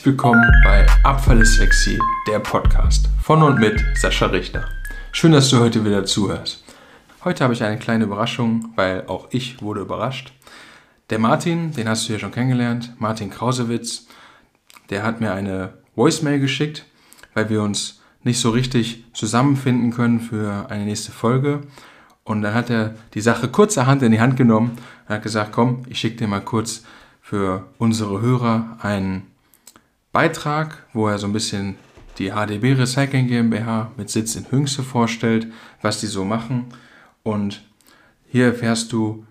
Herzlich willkommen bei Abfall ist sexy, der Podcast von und mit Sascha Richter. Schön, dass du heute wieder zuhörst. Heute habe ich eine kleine Überraschung, weil auch ich wurde überrascht. Der Martin, den hast du ja schon kennengelernt, Martin Krausewitz, der hat mir eine Voicemail geschickt, weil wir uns nicht so richtig zusammenfinden können für eine nächste Folge. Und dann hat er die Sache kurzerhand in die Hand genommen und hat gesagt, komm, ich schicke dir mal kurz für unsere Hörer einen Beitrag, wo er so ein bisschen die HDB Recycling GmbH mit Sitz in Hüngste vorstellt, was die so machen. Und hier erfährst du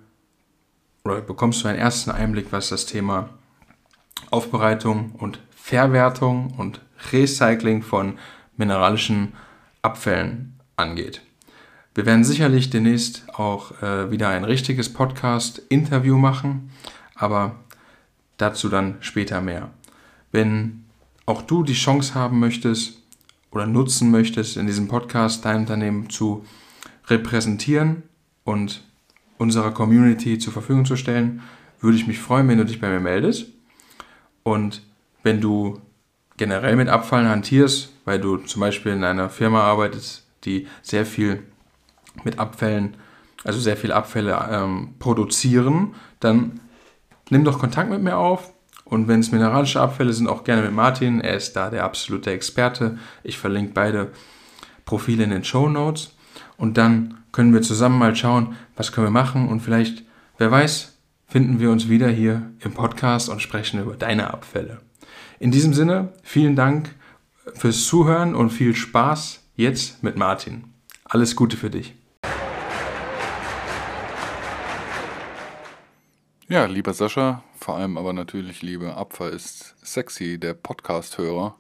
oder bekommst du einen ersten Einblick, was das Thema Aufbereitung und Verwertung und Recycling von mineralischen Abfällen angeht. Wir werden sicherlich demnächst auch äh, wieder ein richtiges Podcast-Interview machen, aber dazu dann später mehr. Wenn auch du die Chance haben möchtest oder nutzen möchtest, in diesem Podcast dein Unternehmen zu repräsentieren und unserer Community zur Verfügung zu stellen, würde ich mich freuen, wenn du dich bei mir meldest. Und wenn du generell mit Abfallen hantierst, weil du zum Beispiel in einer Firma arbeitest, die sehr viel mit Abfällen, also sehr viele Abfälle ähm, produzieren, dann nimm doch Kontakt mit mir auf. Und wenn es mineralische Abfälle sind, auch gerne mit Martin. Er ist da der absolute Experte. Ich verlinke beide Profile in den Show Notes. Und dann können wir zusammen mal schauen, was können wir machen. Und vielleicht, wer weiß, finden wir uns wieder hier im Podcast und sprechen über deine Abfälle. In diesem Sinne, vielen Dank fürs Zuhören und viel Spaß jetzt mit Martin. Alles Gute für dich. Ja, lieber Sascha, vor allem aber natürlich lieber Abfall ist sexy, der Podcast-Hörer.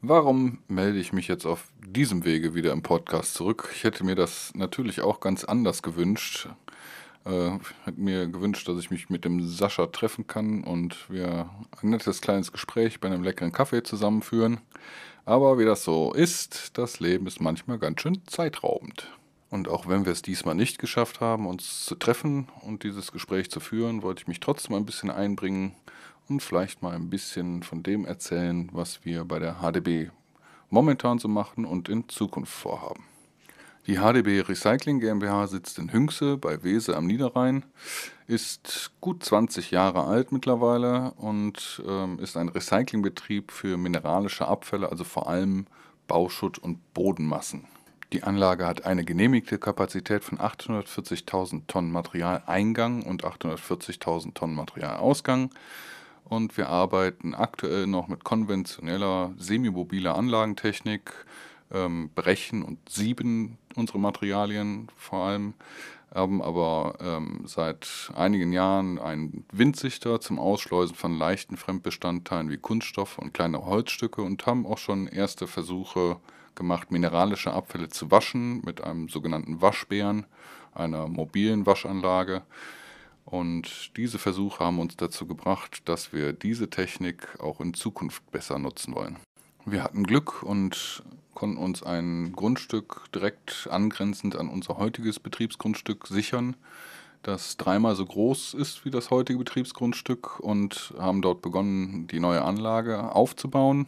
Warum melde ich mich jetzt auf diesem Wege wieder im Podcast zurück? Ich hätte mir das natürlich auch ganz anders gewünscht. Äh, hätte mir gewünscht, dass ich mich mit dem Sascha treffen kann und wir ein nettes kleines Gespräch bei einem leckeren Kaffee zusammenführen. Aber wie das so ist, das Leben ist manchmal ganz schön zeitraubend. Und auch wenn wir es diesmal nicht geschafft haben, uns zu treffen und dieses Gespräch zu führen, wollte ich mich trotzdem ein bisschen einbringen und vielleicht mal ein bisschen von dem erzählen, was wir bei der HDB momentan so machen und in Zukunft vorhaben. Die HDB Recycling GmbH sitzt in Hüngse bei Wese am Niederrhein, ist gut 20 Jahre alt mittlerweile und ähm, ist ein Recyclingbetrieb für mineralische Abfälle, also vor allem Bauschutt und Bodenmassen. Die Anlage hat eine genehmigte Kapazität von 840.000 Tonnen Materialeingang und 840.000 Tonnen Materialausgang. Und wir arbeiten aktuell noch mit konventioneller semimobiler Anlagentechnik, ähm, brechen und sieben unsere Materialien vor allem, haben aber ähm, seit einigen Jahren einen Windsichter zum Ausschleusen von leichten Fremdbestandteilen wie Kunststoff und kleine Holzstücke und haben auch schon erste Versuche gemacht, mineralische Abfälle zu waschen mit einem sogenannten Waschbären, einer mobilen Waschanlage. Und diese Versuche haben uns dazu gebracht, dass wir diese Technik auch in Zukunft besser nutzen wollen. Wir hatten Glück und konnten uns ein Grundstück direkt angrenzend an unser heutiges Betriebsgrundstück sichern, das dreimal so groß ist wie das heutige Betriebsgrundstück und haben dort begonnen, die neue Anlage aufzubauen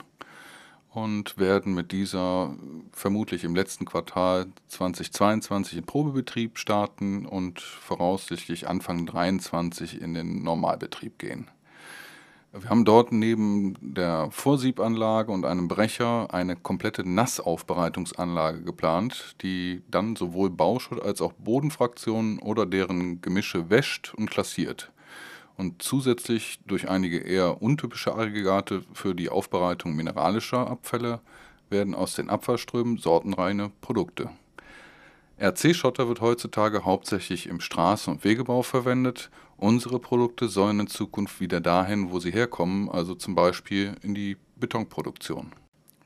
und werden mit dieser vermutlich im letzten Quartal 2022 in Probebetrieb starten und voraussichtlich Anfang 2023 in den Normalbetrieb gehen. Wir haben dort neben der Vorsiebanlage und einem Brecher eine komplette Nassaufbereitungsanlage geplant, die dann sowohl Bauschutt als auch Bodenfraktionen oder deren Gemische wäscht und klassiert und zusätzlich durch einige eher untypische Aggregate für die Aufbereitung mineralischer Abfälle werden aus den Abfallströmen sortenreine Produkte. RC-Schotter wird heutzutage hauptsächlich im Straßen- und Wegebau verwendet. Unsere Produkte sollen in Zukunft wieder dahin, wo sie herkommen, also zum Beispiel in die Betonproduktion.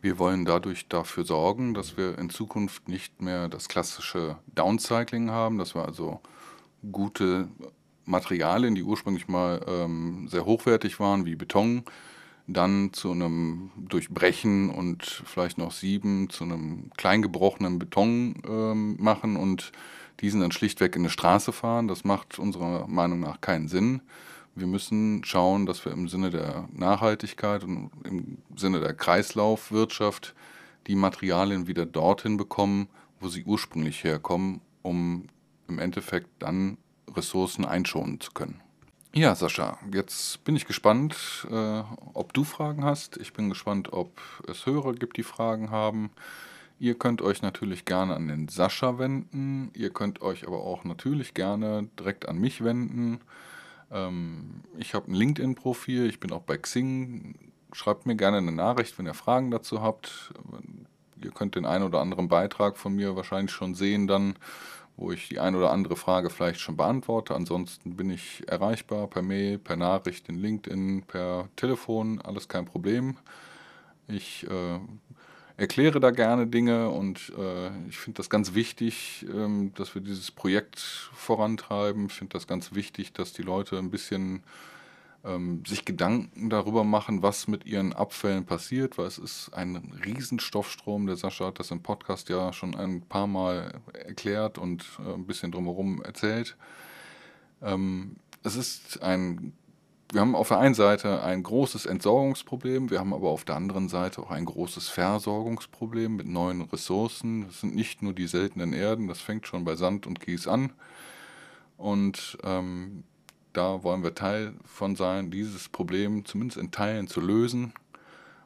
Wir wollen dadurch dafür sorgen, dass wir in Zukunft nicht mehr das klassische Downcycling haben, dass wir also gute Materialien, die ursprünglich mal ähm, sehr hochwertig waren, wie Beton, dann zu einem Durchbrechen und vielleicht noch Sieben zu einem kleingebrochenen Beton ähm, machen und diesen dann schlichtweg in eine Straße fahren. Das macht unserer Meinung nach keinen Sinn, wir müssen schauen, dass wir im Sinne der Nachhaltigkeit und im Sinne der Kreislaufwirtschaft die Materialien wieder dorthin bekommen, wo sie ursprünglich herkommen, um im Endeffekt dann Ressourcen einschonen zu können. Ja, Sascha, jetzt bin ich gespannt, äh, ob du Fragen hast. Ich bin gespannt, ob es Hörer gibt, die Fragen haben. Ihr könnt euch natürlich gerne an den Sascha wenden. Ihr könnt euch aber auch natürlich gerne direkt an mich wenden. Ähm, ich habe ein LinkedIn-Profil, ich bin auch bei Xing. Schreibt mir gerne eine Nachricht, wenn ihr Fragen dazu habt. Ihr könnt den einen oder anderen Beitrag von mir wahrscheinlich schon sehen dann wo ich die ein oder andere Frage vielleicht schon beantworte. Ansonsten bin ich erreichbar per Mail, per Nachricht in LinkedIn, per Telefon, alles kein Problem. Ich äh, erkläre da gerne Dinge und äh, ich finde das ganz wichtig, ähm, dass wir dieses Projekt vorantreiben. Ich finde das ganz wichtig, dass die Leute ein bisschen ähm, sich Gedanken darüber machen, was mit ihren Abfällen passiert, weil es ist ein Riesenstoffstrom. Der Sascha hat das im Podcast ja schon ein paar Mal erklärt und äh, ein bisschen drumherum erzählt. Ähm, es ist ein wir haben auf der einen Seite ein großes Entsorgungsproblem, wir haben aber auf der anderen Seite auch ein großes Versorgungsproblem mit neuen Ressourcen. Das sind nicht nur die seltenen Erden, das fängt schon bei Sand und Kies an. Und ähm, da wollen wir Teil von sein, dieses Problem zumindest in Teilen zu lösen.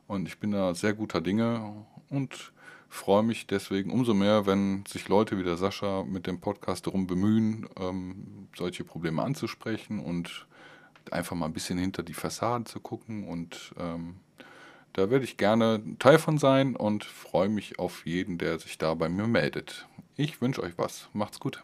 Und ich bin da sehr guter Dinge und freue mich deswegen umso mehr, wenn sich Leute wie der Sascha mit dem Podcast darum bemühen, ähm, solche Probleme anzusprechen und einfach mal ein bisschen hinter die Fassade zu gucken. Und ähm, da werde ich gerne Teil von sein und freue mich auf jeden, der sich da bei mir meldet. Ich wünsche euch was. Macht's gut.